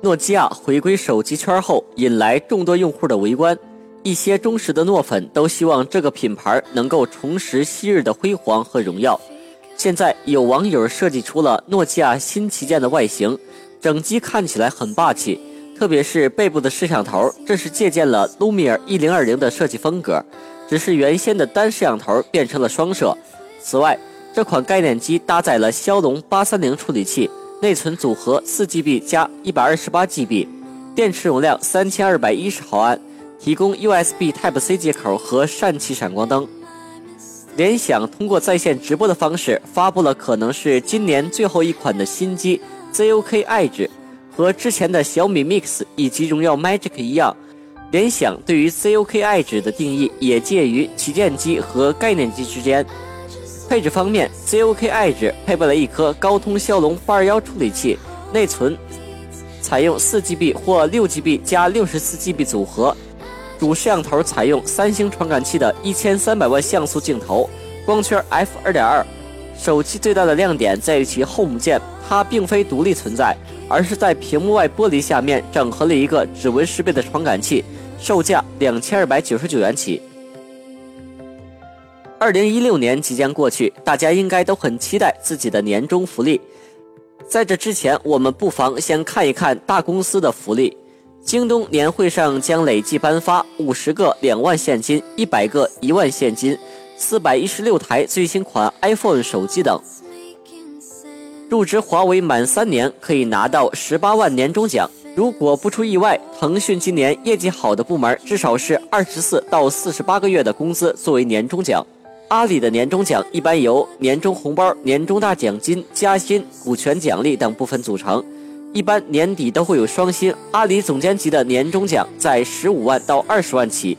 诺基亚回归手机圈后，引来众多用户的围观。一些忠实的诺粉都希望这个品牌能够重拾昔日的辉煌和荣耀。现在有网友设计出了诺基亚新旗舰的外形，整机看起来很霸气，特别是背部的摄像头，这是借鉴了 Lumia 1020的设计风格，只是原先的单摄像头变成了双摄。此外，这款概念机搭载了骁龙830处理器。内存组合四 GB 加一百二十八 GB，电池容量三千二百一十毫安，提供 USB Type C 接口和疝气闪光灯。联想通过在线直播的方式发布了可能是今年最后一款的新机 ZOK Edge，和之前的小米 Mix 以及荣耀 Magic 一样，联想对于 ZOK Edge 的定义也介于旗舰机和概念机之间。配置方面，ZOK Edge 配备了一颗高通骁龙八二幺处理器，内存采用四 GB 或六 GB 加六十四 GB 组合，主摄像头采用三星传感器的一千三百万像素镜头，光圈 f 二点二。手机最大的亮点在于其 Home 键，它并非独立存在，而是在屏幕外玻璃下面整合了一个指纹识别的传感器，售价两千二百九十九元起。二零一六年即将过去，大家应该都很期待自己的年终福利。在这之前，我们不妨先看一看大公司的福利。京东年会上将累计颁发五十个两万现金、一百个一万现金、四百一十六台最新款 iPhone 手机等。入职华为满三年可以拿到十八万年终奖。如果不出意外，腾讯今年业绩好的部门至少是二十四到四十八个月的工资作为年终奖。阿里的年终奖一般由年终红包、年终大奖金、加薪、股权奖励等部分组成，一般年底都会有双薪。阿里总监级的年终奖在十五万到二十万起，